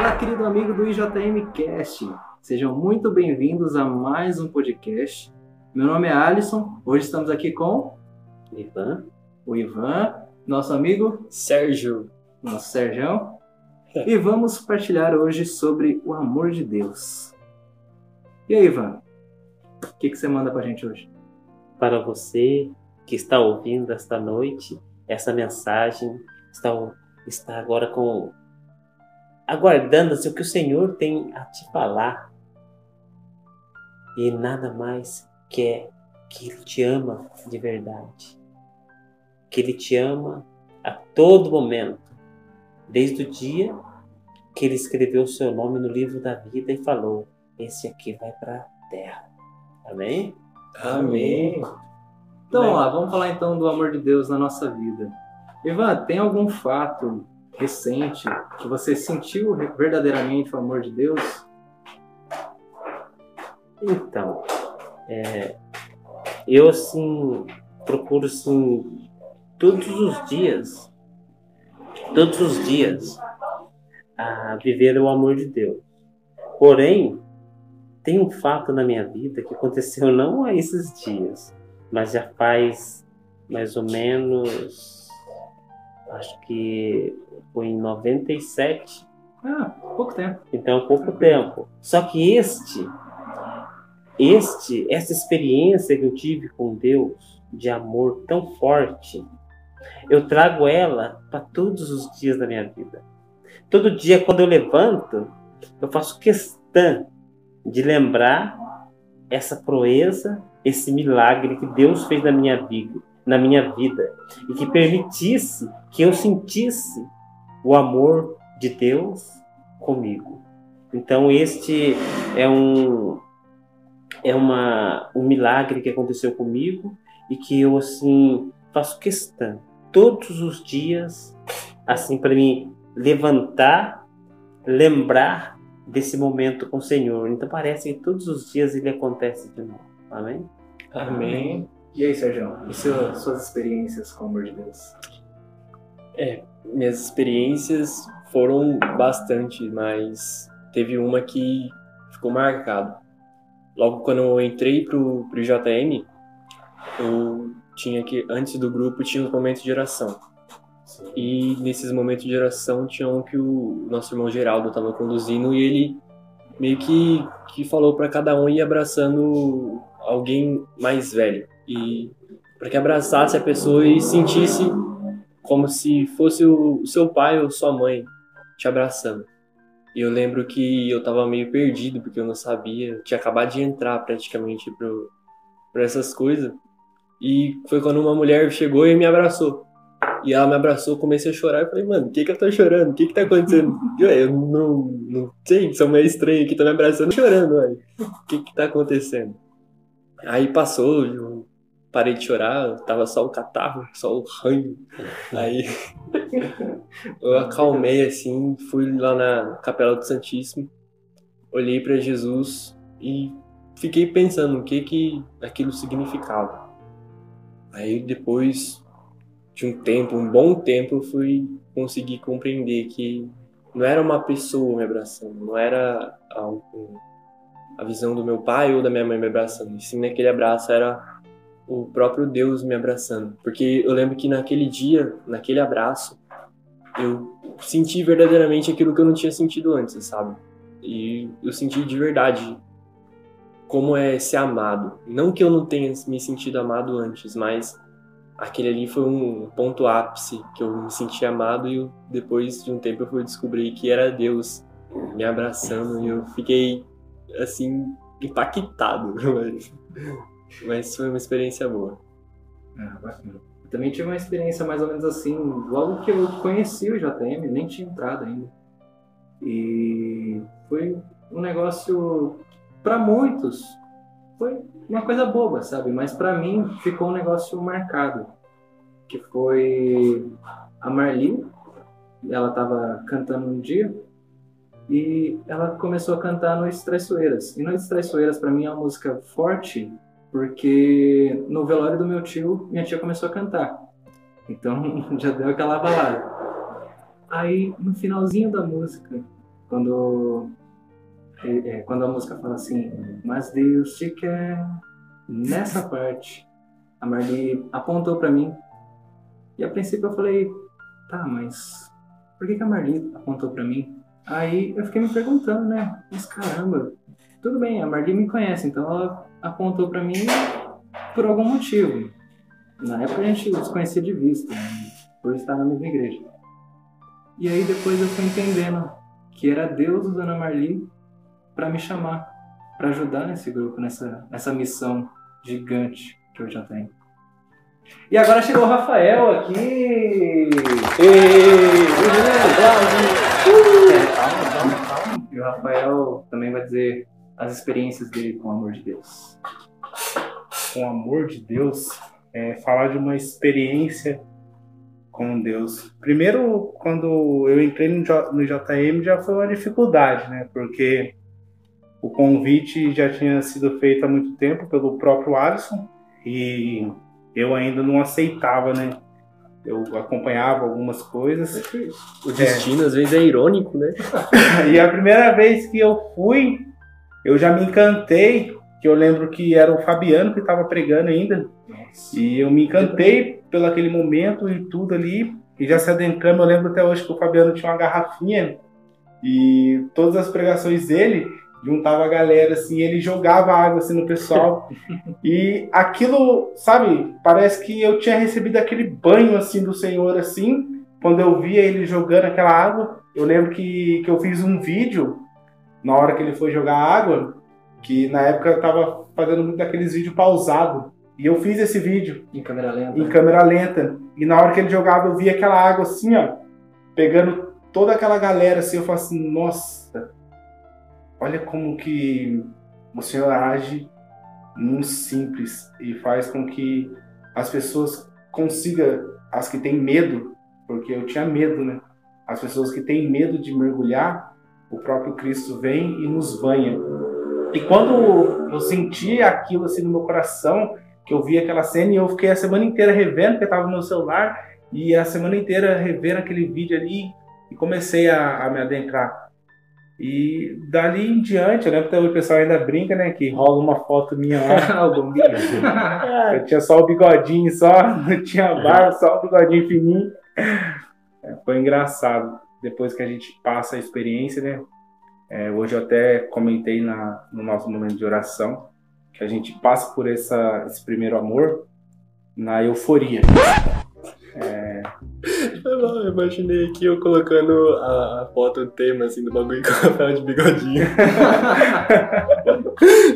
Olá, querido amigo do IJM Cast. Sejam muito bem-vindos a mais um podcast. Meu nome é Alisson. Hoje estamos aqui com Ivan, o Ivan, nosso amigo Sérgio. nosso Serjão. E vamos partilhar hoje sobre o amor de Deus. E aí, Ivan? O que, que você manda pra gente hoje? para você que está ouvindo esta noite, essa mensagem, está, está agora com aguardando assim, o que o Senhor tem a te falar. E nada mais quer que Ele te ama de verdade. Que Ele te ama a todo momento. Desde o dia que Ele escreveu o seu nome no livro da vida e falou: Esse aqui vai para a terra. Amém? Amém. Então, vamos lá, vamos falar então do amor de Deus na nossa vida. Ivan, tem algum fato recente que você sentiu verdadeiramente o amor de Deus? Então, é, eu assim procuro assim todos os dias, todos os dias a viver o amor de Deus. Porém, tem um fato na minha vida que aconteceu não a esses dias, mas já faz mais ou menos, acho que foi em 97, Ah, pouco tempo. então, pouco tempo. Só que este, este, essa experiência que eu tive com Deus, de amor tão forte, eu trago ela para todos os dias da minha vida. Todo dia, quando eu levanto, eu faço questão de lembrar essa proeza, esse milagre que Deus fez na minha vida, na minha vida, e que permitisse que eu sentisse o amor de Deus comigo. Então este é um é uma um milagre que aconteceu comigo e que eu assim faço questão todos os dias assim para me levantar, lembrar desse momento com o Senhor. Então parece que todos os dias ele acontece de novo. Amém? Amém. E aí, Sérgio? E suas experiências com o amor de Deus? Minhas experiências foram bastante, mas teve uma que ficou marcada. Logo quando eu entrei pro, pro JM, eu tinha que, antes do grupo, tinha os momentos de oração. E nesses momentos de oração tinha um que o nosso irmão Geraldo estava conduzindo e ele meio que, que falou para cada um ir abraçando alguém mais velho. E para que abraçasse a pessoa e sentisse como se fosse o seu pai ou sua mãe te abraçando. E eu lembro que eu tava meio perdido porque eu não sabia, eu tinha acabado de entrar praticamente pro, pra essas coisas. E foi quando uma mulher chegou e me abraçou. E ela me abraçou, comecei a chorar. Eu falei, mano, o que que eu tô chorando? O que que tá acontecendo? E, eu não, não sei, sou meio estranho aqui, tô me abraçando chorando, ué. O que que tá acontecendo? Aí passou, parei de chorar, tava só o catarro, só o ranho. Aí eu acalmei assim, fui lá na Capela do Santíssimo, olhei pra Jesus e fiquei pensando o que que aquilo significava. Aí depois de um tempo, um bom tempo, eu fui conseguir compreender que não era uma pessoa me abraçando, não era algo, a visão do meu pai ou da minha mãe me abraçando, e sim naquele abraço era o próprio Deus me abraçando. Porque eu lembro que naquele dia, naquele abraço, eu senti verdadeiramente aquilo que eu não tinha sentido antes, sabe? E eu senti de verdade como é ser amado. Não que eu não tenha me sentido amado antes, mas aquele ali foi um ponto ápice que eu me senti amado e eu, depois de um tempo eu fui descobrir que era Deus me abraçando e eu fiquei assim impactado. Mas, foi uma experiência boa. Ah, bacana. Eu também tive uma experiência mais ou menos assim, logo que eu conheci o JM, nem tinha entrado ainda. E foi um negócio, para muitos, foi uma coisa boba, sabe? Mas para mim ficou um negócio marcado. Que foi a Marli, ela tava cantando um dia e ela começou a cantar Noites Traiçoeiras. E Noites Traiçoeiras para mim é uma música forte porque no velório do meu tio, minha tia começou a cantar. Então já deu aquela balada. Aí no finalzinho da música, quando, é, é, quando a música fala assim, mas Deus te quer. Nessa parte, a Marli apontou para mim. E a princípio eu falei, tá, mas por que, que a Marli apontou para mim? Aí eu fiquei me perguntando, né? Mas caramba, tudo bem, a Marli me conhece, então ela apontou para mim por algum motivo. Na época a gente se conhecia de vista, né? por estar na mesma igreja. E aí depois eu fui entendendo que era Deus usando a Marli para me chamar, para ajudar nesse grupo, nessa, nessa missão gigante que eu já tenho. E agora chegou o Rafael aqui. Ei, é, calma, calma, calma. E o Rafael também vai dizer as experiências dele com o amor de Deus. Com o amor de Deus, é falar de uma experiência com Deus. Primeiro, quando eu entrei no, no JM, já foi uma dificuldade, né? Porque o convite já tinha sido feito há muito tempo pelo próprio Alisson e eu ainda não aceitava, né? Eu acompanhava algumas coisas. O destino é. às vezes é irônico, né? e a primeira vez que eu fui, eu já me encantei, que eu lembro que era o Fabiano que estava pregando ainda. Nossa. E eu me encantei pelo aquele momento e tudo ali. E já se adentrando, eu lembro até hoje que o Fabiano tinha uma garrafinha e todas as pregações dele juntava a galera assim, ele jogava água assim no pessoal. e aquilo, sabe, parece que eu tinha recebido aquele banho assim do Senhor assim, quando eu via ele jogando aquela água. Eu lembro que, que eu fiz um vídeo na hora que ele foi jogar água, que na época eu tava fazendo muito daqueles vídeos pausados. E eu fiz esse vídeo. Em câmera lenta. Em câmera lenta. E na hora que ele jogava, eu via aquela água assim, ó, pegando toda aquela galera assim, eu falo assim, nossa, olha como que o Senhor age no simples e faz com que as pessoas consigam, as que têm medo, porque eu tinha medo, né? As pessoas que têm medo de mergulhar, o próprio Cristo vem e nos banha. E quando eu senti aquilo assim no meu coração, que eu vi aquela cena e eu fiquei a semana inteira revendo, porque estava no meu celular, e a semana inteira revendo aquele vídeo ali e comecei a, a me adentrar. E dali em diante, eu lembro que o pessoal ainda brinca, né? Que rola uma foto minha lá. eu tinha só o bigodinho, só, não tinha barba, só o bigodinho fininho. É, foi engraçado. Depois que a gente passa a experiência, né? É, hoje eu até comentei na, no nosso momento de oração que a gente passa por essa, esse primeiro amor na euforia. É... Eu imaginei aqui eu colocando a, foto, o tema assim do bagulho com a papel de bigodinho.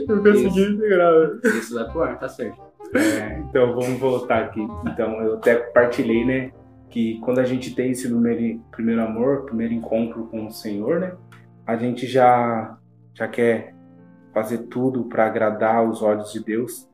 eu consegui integrar. Isso vai pro ar, tá certo. É, então vamos voltar aqui. Então eu até compartilhei, né? Que quando a gente tem esse primeiro, primeiro amor, primeiro encontro com o Senhor, né? A gente já, já quer fazer tudo para agradar os olhos de Deus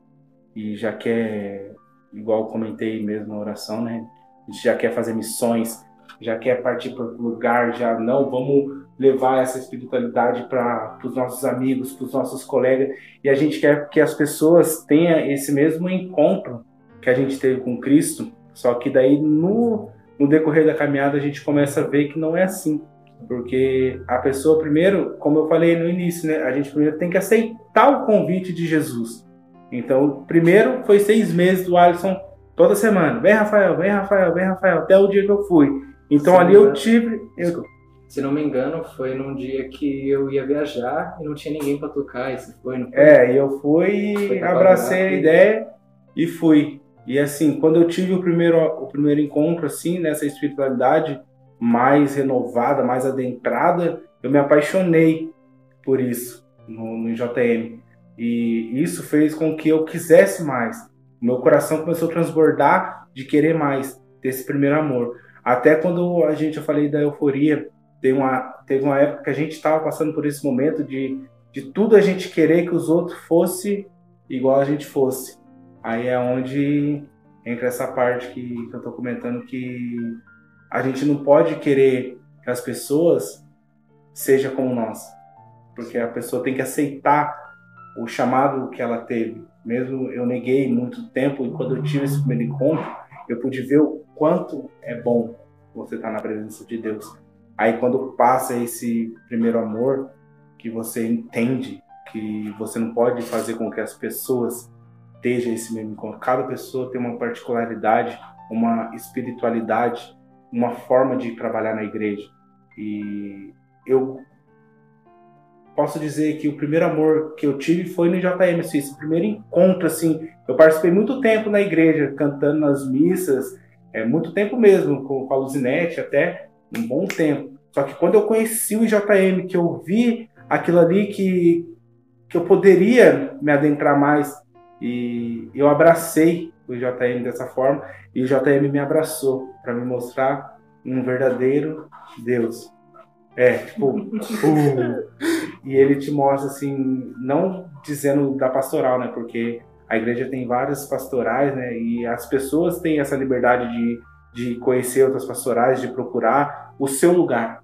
e já quer igual comentei mesmo na oração, né? A gente já quer fazer missões, já quer partir para outro lugar, já não vamos levar essa espiritualidade para os nossos amigos, para os nossos colegas, e a gente quer que as pessoas tenham esse mesmo encontro que a gente teve com Cristo, só que daí no, no decorrer da caminhada a gente começa a ver que não é assim. Porque a pessoa, primeiro, como eu falei no início, né, a gente primeiro tem que aceitar o convite de Jesus. Então, primeiro foi seis meses do Alisson toda semana. Vem, Rafael, vem, Rafael, vem, Rafael, até o dia que eu fui. Então, ali eu tive. Eu... Se não me engano, foi num dia que eu ia viajar e não tinha ninguém para tocar. E você foi, não foi? É, e eu fui, abracei a ideia e fui. E assim, quando eu tive o primeiro, o primeiro encontro, assim, nessa espiritualidade mais renovada, mais adentrada, eu me apaixonei por isso no, no JM. E isso fez com que eu quisesse mais. Meu coração começou a transbordar de querer mais desse primeiro amor. Até quando a gente, eu falei da euforia, teve uma, teve uma época que a gente estava passando por esse momento de, de tudo a gente querer que os outros fossem igual a gente fosse. Aí é onde entra essa parte que, que eu estou comentando que a gente não pode querer que as pessoas sejam como nós. Porque a pessoa tem que aceitar o chamado que ela teve. Mesmo eu neguei muito tempo, e quando eu tive esse primeiro encontro, eu pude ver o quanto é bom você estar na presença de Deus. Aí quando passa esse primeiro amor, que você entende que você não pode fazer com que as pessoas estejam esse encontro. Cada pessoa tem uma particularidade, uma espiritualidade, uma forma de trabalhar na igreja. E eu posso dizer que o primeiro amor que eu tive foi no JM, assim, esse primeiro encontro, assim. Eu participei muito tempo na igreja, cantando nas missas, é muito tempo mesmo, com a Luzinete até, um bom tempo. Só que quando eu conheci o JM, que eu vi aquilo ali que, que eu poderia me adentrar mais, e eu abracei o JM dessa forma, e o JM me abraçou para me mostrar um verdadeiro Deus. É, tipo, uh, e ele te mostra assim, não dizendo da pastoral, né? Porque a igreja tem várias pastorais, né? E as pessoas têm essa liberdade de, de conhecer outras pastorais, de procurar o seu lugar.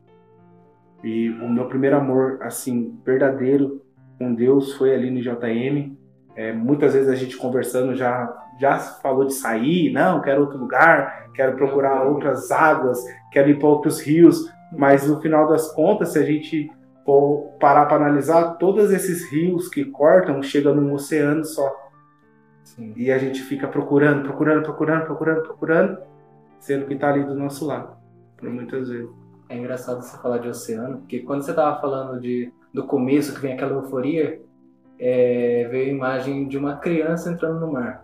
E o meu primeiro amor, assim, verdadeiro com Deus foi ali no JM. É, muitas vezes a gente conversando já já falou de sair, não, quero outro lugar, quero procurar outras águas, quero ir para outros rios, mas no final das contas, se a gente for parar para analisar, todos esses rios que cortam chegam num oceano só. Sim. E a gente fica procurando, procurando, procurando, procurando, procurando, sendo que está ali do nosso lado, por muitas vezes. É engraçado você falar de oceano, porque quando você estava falando de, do começo, que vem aquela euforia, é, veio a imagem de uma criança entrando no mar.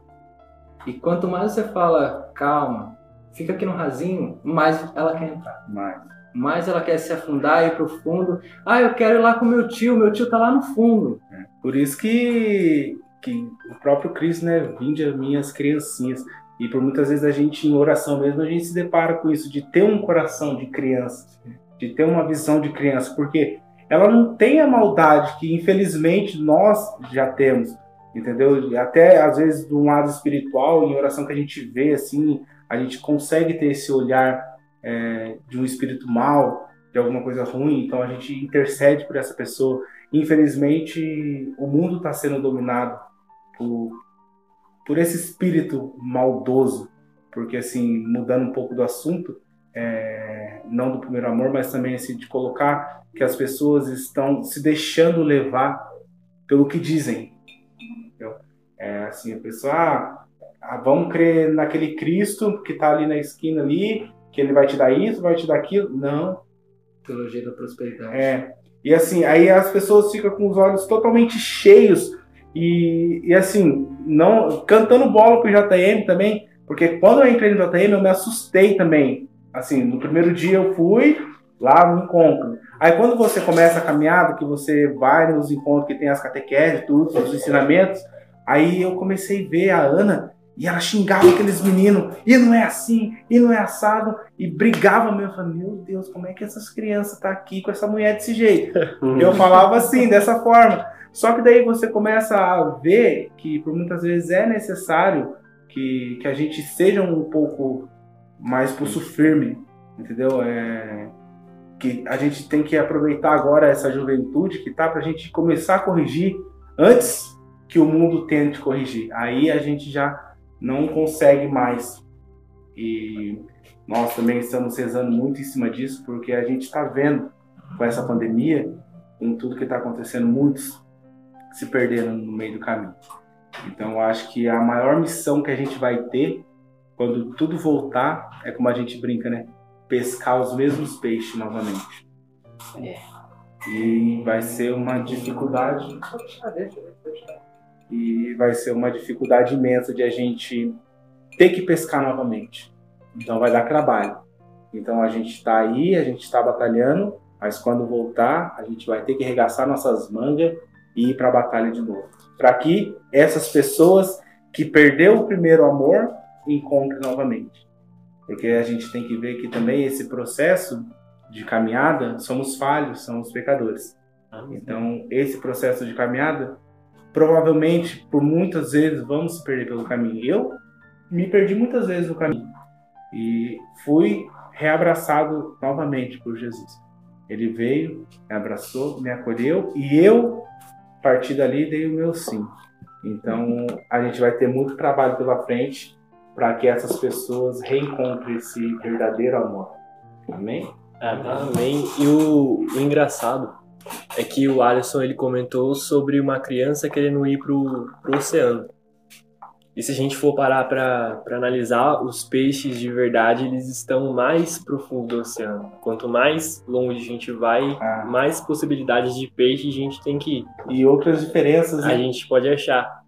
E quanto mais você fala, calma, fica aqui no rasinho, mais ela quer entrar. Mais mais ela quer se afundar e ir pro fundo. Ah, eu quero ir lá com meu tio, meu tio tá lá no fundo. É. Por isso que, que o próprio Cristo, né, vinde as minhas criancinhas. E por muitas vezes a gente, em oração mesmo, a gente se depara com isso, de ter um coração de criança, de ter uma visão de criança, porque ela não tem a maldade que, infelizmente, nós já temos, entendeu? Até, às vezes, do lado espiritual, em oração que a gente vê, assim, a gente consegue ter esse olhar é, de um espírito mal, de alguma coisa ruim, então a gente intercede por essa pessoa. Infelizmente, o mundo está sendo dominado por, por esse espírito maldoso, porque assim, mudando um pouco do assunto, é, não do primeiro amor, mas também assim, de colocar que as pessoas estão se deixando levar pelo que dizem. É assim, a pessoa, ah, ah, vamos crer naquele Cristo que está ali na esquina ali, que ele vai te dar isso, vai te dar aquilo. Não. Teologia da prosperidade. É. E assim, aí as pessoas ficam com os olhos totalmente cheios e, e assim, não cantando bola pro JM também, porque quando eu entrei no JM eu me assustei também. Assim, no primeiro dia eu fui lá no encontro. Aí quando você começa a caminhada, que você vai nos encontros que tem as catequeses, tudo, os ensinamentos, aí eu comecei a ver a Ana e ela xingava aqueles meninos, e não é assim, e não é assado, e brigava mesmo. Eu falei, meu Deus, como é que essas crianças estão tá aqui com essa mulher desse jeito? eu falava assim, dessa forma. Só que daí você começa a ver que por muitas vezes é necessário que, que a gente seja um pouco mais pulso firme, entendeu? É, que a gente tem que aproveitar agora essa juventude que tá para a gente começar a corrigir antes que o mundo tente corrigir. Aí a gente já não consegue mais. E nós também estamos rezando muito em cima disso, porque a gente está vendo com essa pandemia, com tudo que está acontecendo, muitos se perderam no meio do caminho. Então, acho que a maior missão que a gente vai ter, quando tudo voltar, é como a gente brinca, né? Pescar os mesmos peixes novamente. É. E vai ser uma dificuldade. E vai ser uma dificuldade imensa de a gente ter que pescar novamente. Então vai dar trabalho. Então a gente está aí, a gente está batalhando, mas quando voltar, a gente vai ter que arregaçar nossas mangas e ir para a batalha de novo. Para que essas pessoas que perdeu o primeiro amor encontrem novamente. Porque a gente tem que ver que também esse processo de caminhada somos falhos, somos pecadores. Então, esse processo de caminhada provavelmente por muitas vezes vamos se perder pelo caminho. Eu me perdi muitas vezes no caminho e fui reabraçado novamente por Jesus. Ele veio, me abraçou, me acolheu e eu, a partir dali, dei o meu sim. Então a gente vai ter muito trabalho pela frente para que essas pessoas reencontrem esse verdadeiro amor. Amém? Amém. E o, o engraçado é que o Alisson ele comentou sobre uma criança querendo ir pro, pro oceano. E se a gente for parar para analisar, os peixes de verdade eles estão mais profundo do oceano. Quanto mais longe a gente vai, Ah. mais possibilidades de peixe a gente tem que ir. E outras diferenças, A né? gente pode achar.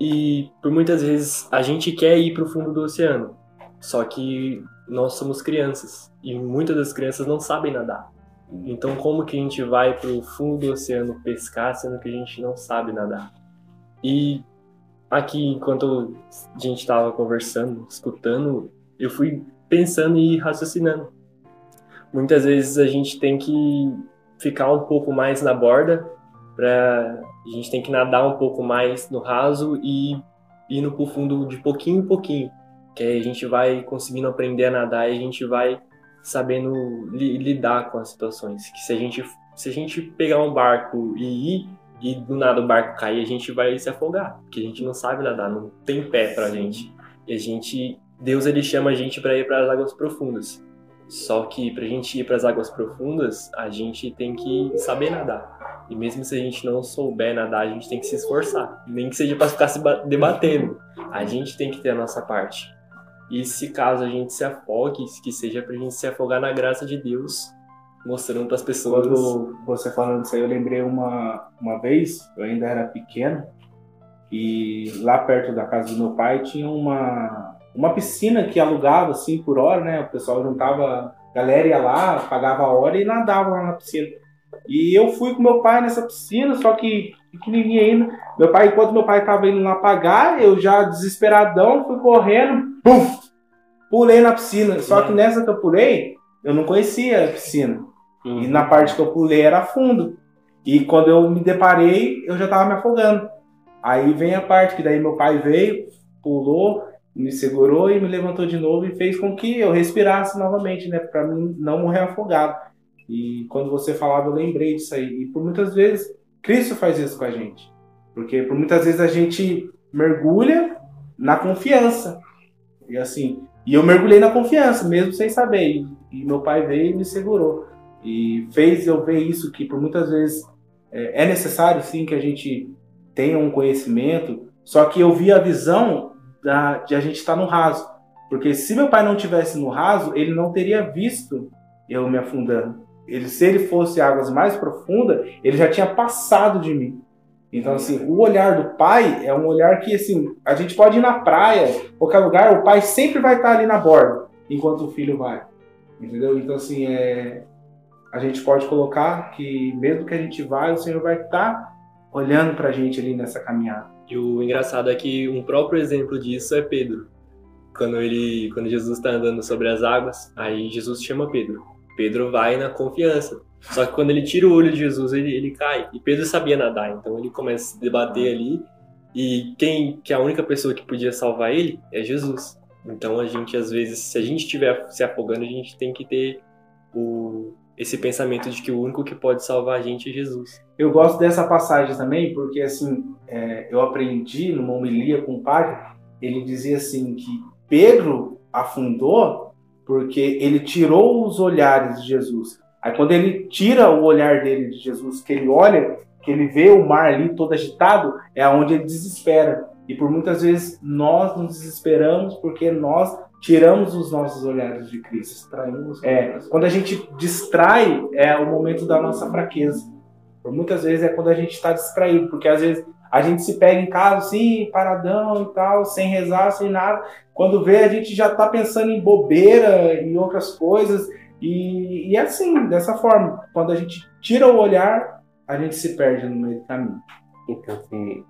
E por muitas vezes a gente quer ir para o fundo do oceano, só que nós somos crianças e muitas das crianças não sabem nadar. Então como que a gente vai para o fundo do oceano pescar sendo que a gente não sabe nadar? E aqui enquanto a gente estava conversando, escutando, eu fui pensando e raciocinando. Muitas vezes a gente tem que ficar um pouco mais na borda para a gente tem que nadar um pouco mais no raso e indo pro fundo de pouquinho em pouquinho, que aí a gente vai conseguindo aprender a nadar e a gente vai sabendo li- lidar com as situações. Que se a gente se a gente pegar um barco e ir e do nada o barco cair, a gente vai se afogar, porque a gente não sabe nadar, não tem pé pra gente. E a gente Deus ele chama a gente para ir para as águas profundas. Só que pra gente ir para as águas profundas, a gente tem que saber nadar. E mesmo se a gente não souber nadar, a gente tem que se esforçar. Nem que seja para ficar se ba- debatendo. A gente tem que ter a nossa parte. E se caso a gente se afogue, que seja pra gente se afogar na graça de Deus, mostrando para as pessoas. Quando você falando isso aí, eu lembrei uma, uma vez, eu ainda era pequeno, e lá perto da casa do meu pai tinha uma, uma piscina que alugava assim por hora, né? O pessoal juntava, galera ia lá, pagava a hora e nadava lá na piscina. E eu fui com meu pai nessa piscina, só que pequenininho ainda. Meu pai, enquanto meu pai tava indo lá pagar, eu já desesperadão, fui correndo, pum, pulei na piscina. Só que nessa que eu pulei, eu não conhecia a piscina. E na parte que eu pulei era fundo. E quando eu me deparei, eu já tava me afogando. Aí vem a parte que daí meu pai veio, pulou, me segurou e me levantou de novo e fez com que eu respirasse novamente, né? Pra mim não morrer afogado. E quando você falava, eu lembrei disso aí. E por muitas vezes, Cristo faz isso com a gente. Porque por muitas vezes a gente mergulha na confiança. E assim, e eu mergulhei na confiança, mesmo sem saber. E, e meu pai veio e me segurou. E fez eu ver isso, que por muitas vezes é, é necessário sim que a gente tenha um conhecimento, só que eu vi a visão da, de a gente estar no raso. Porque se meu pai não tivesse no raso, ele não teria visto eu me afundando. Ele, se ele fosse águas mais profundas, ele já tinha passado de mim. Então, assim, o olhar do pai é um olhar que, assim, a gente pode ir na praia, qualquer lugar, o pai sempre vai estar ali na borda, enquanto o filho vai. Entendeu? Então, assim, é, a gente pode colocar que, mesmo que a gente vá, o Senhor vai estar olhando pra gente ali nessa caminhada. E o engraçado é que um próprio exemplo disso é Pedro. Quando ele, quando Jesus está andando sobre as águas, aí Jesus chama Pedro. Pedro vai na confiança. Só que quando ele tira o olho de Jesus, ele, ele cai. E Pedro sabia nadar, então ele começa a se debater ali. E quem, que a única pessoa que podia salvar ele é Jesus. Então a gente às vezes, se a gente estiver se afogando, a gente tem que ter o, esse pensamento de que o único que pode salvar a gente é Jesus. Eu gosto dessa passagem também, porque assim, é, eu aprendi numa homilia com o padre, ele dizia assim que Pedro afundou porque ele tirou os olhares de Jesus. Aí quando ele tira o olhar dele de Jesus, que ele olha, que ele vê o mar ali todo agitado, é onde ele desespera. E por muitas vezes nós nos desesperamos porque nós tiramos os nossos olhares de Cristo. Distraímos. É, quando a gente distrai, é o momento da nossa fraqueza. Por muitas vezes é quando a gente está distraído, porque às vezes a gente se pega em casa assim, paradão e tal, sem rezar, sem nada. Quando vê, a gente já está pensando em bobeira e outras coisas. E, e é assim, dessa forma. Quando a gente tira o olhar, a gente se perde no meio do caminho. Então, assim,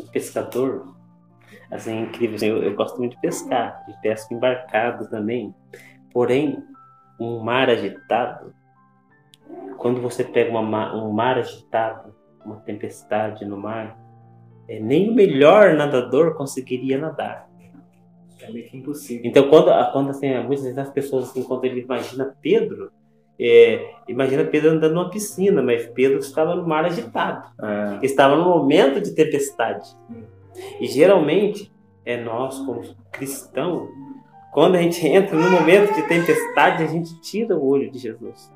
o pescador, assim, é incrível. eu, eu gosto muito de pescar, de pesca embarcado também. Porém, um mar agitado, quando você pega uma ma- um mar agitado, uma tempestade no mar, é, nem o melhor nadador conseguiria nadar. É meio que impossível. Então, quando, quando assim, muitas vezes as pessoas, assim, quando ele imagina Pedro, é, imagina Pedro andando numa piscina, mas Pedro estava no mar agitado, estava no momento de tempestade. E geralmente, é nós, como cristãos, quando a gente entra no momento de tempestade, a gente tira o olho de Jesus.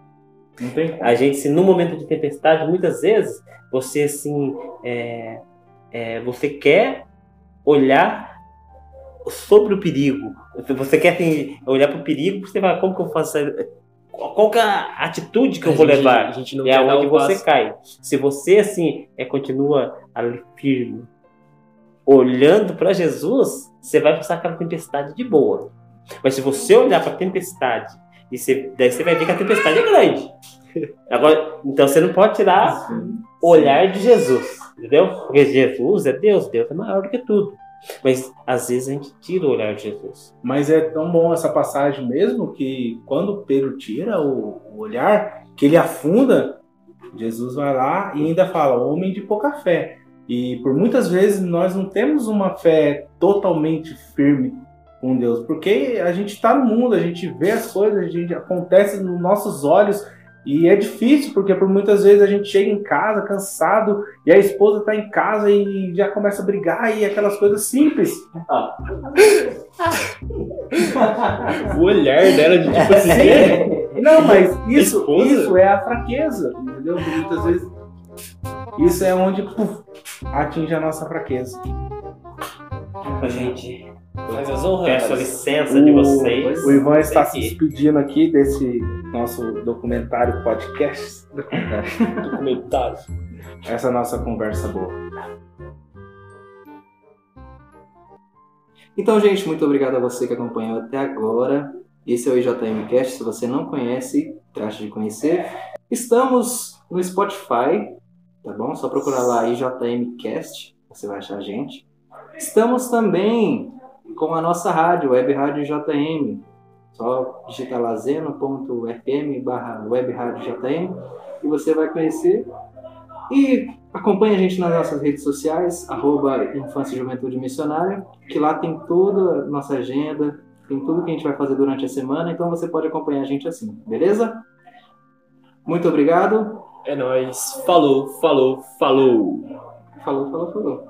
A gente, se no momento de tempestade, muitas vezes, você assim, é, é, você quer olhar sobre o perigo. Você quer assim, olhar para o perigo, você vai, como que eu faço? Qual que é a atitude que eu A vou gente- levar? A gente não é onde você passo. cai. Se você assim é, continua ali firme, olhando para Jesus, você vai passar aquela tempestade de boa. Mas se você olhar para a tempestade e você, daí você vai ver que a tempestade é grande. Agora, então você não pode tirar o olhar de Jesus, entendeu? Porque Jesus é Deus, Deus é maior do que tudo. Mas às vezes a gente tira o olhar de Jesus. Mas é tão bom essa passagem mesmo que quando Pedro tira o, o olhar, que ele afunda, Jesus vai lá e ainda fala, homem de pouca fé. E por muitas vezes nós não temos uma fé totalmente firme com Deus, porque a gente está no mundo, a gente vê as coisas, a gente acontece nos nossos olhos e é difícil, porque por muitas vezes a gente chega em casa cansado e a esposa está em casa e já começa a brigar e aquelas coisas simples. O olhar dela de tipo assim, Sim. Não, mas isso, Esposa? isso é a fraqueza, entendeu? Porque Muitas vezes isso é onde puf, atinge a nossa fraqueza. Gente, as honras. peço a licença de vocês. O Ivan está se despedindo aqui desse nosso documentário podcast, Documentário. essa nossa conversa boa. Então, gente, muito obrigado a você que acompanhou até agora. Esse é o IJM Cast. Se você não conhece, trate de conhecer. Estamos no Spotify, tá bom? Só procurar lá IJM Cast, você vai achar a gente. Estamos também com a nossa rádio, Web Rádio JM. Só digitar lá zeno.fm barra Web JM e você vai conhecer. E acompanhe a gente nas nossas redes sociais, arroba Infância e Juventude Missionária, que lá tem toda a nossa agenda, tem tudo que a gente vai fazer durante a semana, então você pode acompanhar a gente assim, beleza? Muito obrigado. É nóis. Falou, falou, falou. Falou, falou, falou.